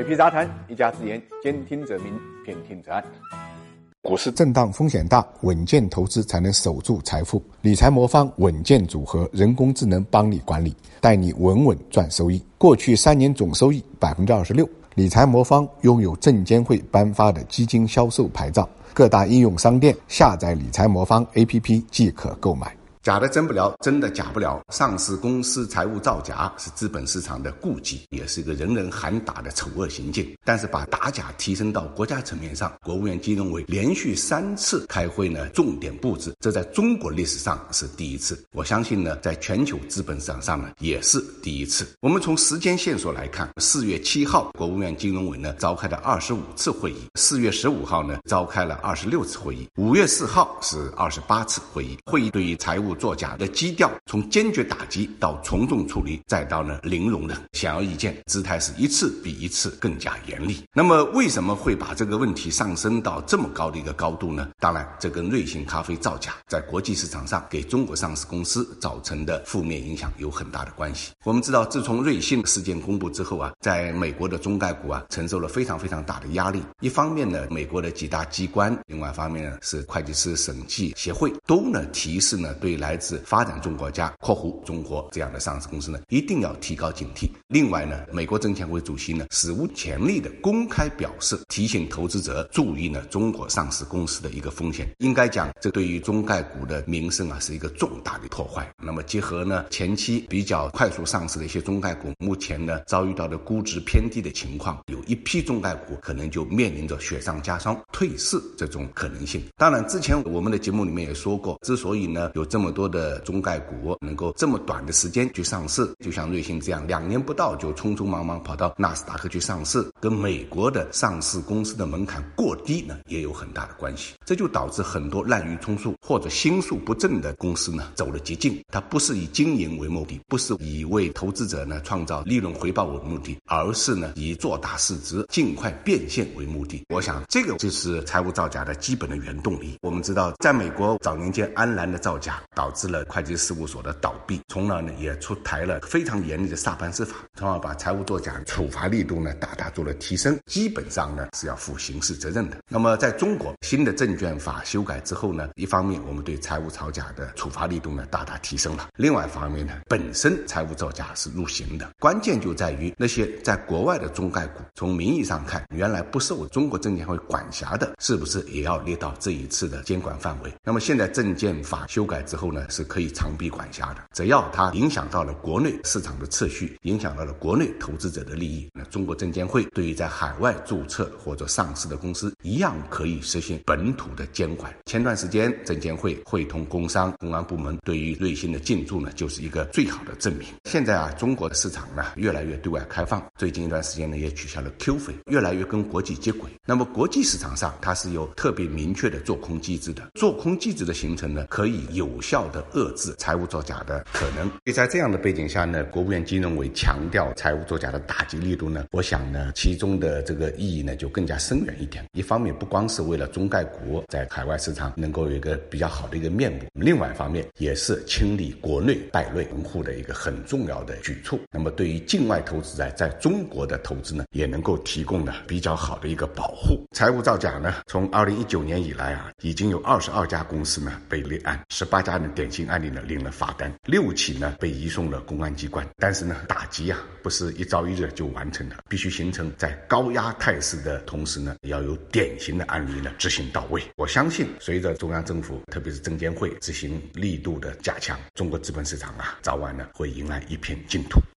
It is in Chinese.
水皮杂谈，一家之言，兼听则明，偏听则暗。股市震荡风险大，稳健投资才能守住财富。理财魔方稳健组合，人工智能帮你管理，带你稳稳赚收益。过去三年总收益百分之二十六。理财魔方拥有证监会颁发的基金销售牌照，各大应用商店下载理财魔方 APP 即可购买。假的真不了，真的假不了。上市公司财务造假是资本市场的痼疾，也是一个人人喊打的丑恶行径。但是把打假提升到国家层面上，国务院金融委连续三次开会呢，重点布置，这在中国历史上是第一次。我相信呢，在全球资本市场上呢，也是第一次。我们从时间线索来看，四月七号，国务院金融委呢召开了二十五次会议；四月十五号呢，召开了二十六次会议；五月四号是二十八次会议。会议对于财务作假的基调，从坚决打击到从重处理，再到呢零容忍，显而易见，姿态是一次比一次更加严厉。那么为什么会把这个问题上升到这么高的一个高度呢？当然，这跟瑞幸咖啡造假在国际市场上给中国上市公司造成的负面影响有很大的关系。我们知道，自从瑞幸事件公布之后啊，在美国的中概股啊承受了非常非常大的压力。一方面呢，美国的几大机关；另外一方面呢，是会计师审计协会都呢提示呢，对来自发展中国家（括弧中国）这样的上市公司呢，一定要提高警惕。另外呢，美国证监会主席呢，史无前例的公开表示，提醒投资者注意呢，中国上市公司的一个风险。应该讲，这对于中概股的名声啊，是一个重大的破坏。那么结合呢，前期比较快速上市的一些中概股，目前呢，遭遇到的估值偏低的情况，有一批中概股可能就面临着雪上加霜、退市这种可能性。当然，之前我们的节目里面也说过，之所以呢，有这么多的中概股能够这么短的时间去上市，就像瑞幸这样，两年不到就匆匆忙忙跑到纳斯达克去上市，跟美国的上市公司的门槛过低呢，也有很大的关系。这就导致很多滥竽充数或者心术不正的公司呢，走了捷径。它不是以经营为目的，不是以为投资者呢创造利润回报为目的，而是呢以做大市值、尽快变现为目的。我想，这个就是财务造假的基本的原动力。我们知道，在美国早年间，安澜的造假导致了会计事务所的倒闭，从而呢也出台了非常严厉的萨班斯法，从而把财务作假处罚力度呢大大做了提升，基本上呢是要负刑事责任的。那么在中国新的证券法修改之后呢，一方面我们对财务造假的处罚力度呢大大提升了，另外一方面呢，本身财务造假是入刑的，关键就在于那些在国外的中概股，从名义上看原来不受中国证监会管辖的，是不是也要列到这一次的监管范围？那么现在证券法修改之后呢，是可以长臂管辖的，只要它影响到了国内市场的秩序，影响到了国内投资者的利益，那中国证监会对于在海外注册或者上市的公司一样可以实现本土的监管。前段时间证监会会同工商、公安部门对于瑞幸的进驻呢，就是一个最好的证明。现在啊，中国的市场呢越来越对外开放，最近一段时间呢也取消了 Q 费，越来越跟国际接轨。那么国际市场上它是有特别明确的做空机制的，做空机制的形成呢，可以有效的遏制财务造假的可能。所以在这样的背景下呢，国务院金融委强调财务作假的打击力度呢，我想呢，其中的这个意义呢就更加深远一点。一方面不光是为了中概股在海外市场能够有一个比较好的一个面目，另外一方面也是清理国内败类门户的一个很重要的举措。那么对于境外投资者在中国的投资呢，也能够提供呢比较好的一个保护。财务造假呢，从二零一九年以来啊，已经有二十二家公司呢被立案，十八家的典型案例呢领了罚单，六起呢被移送了公安机关。但是呢，打击啊不是一朝一日就完成的，必须形成在高压态势的同时呢，要有典型的案例呢执行到位。我相信，随着中央政府特别是证监会执行力度的加强，中国资本市场啊，早晚呢会迎来一片净土。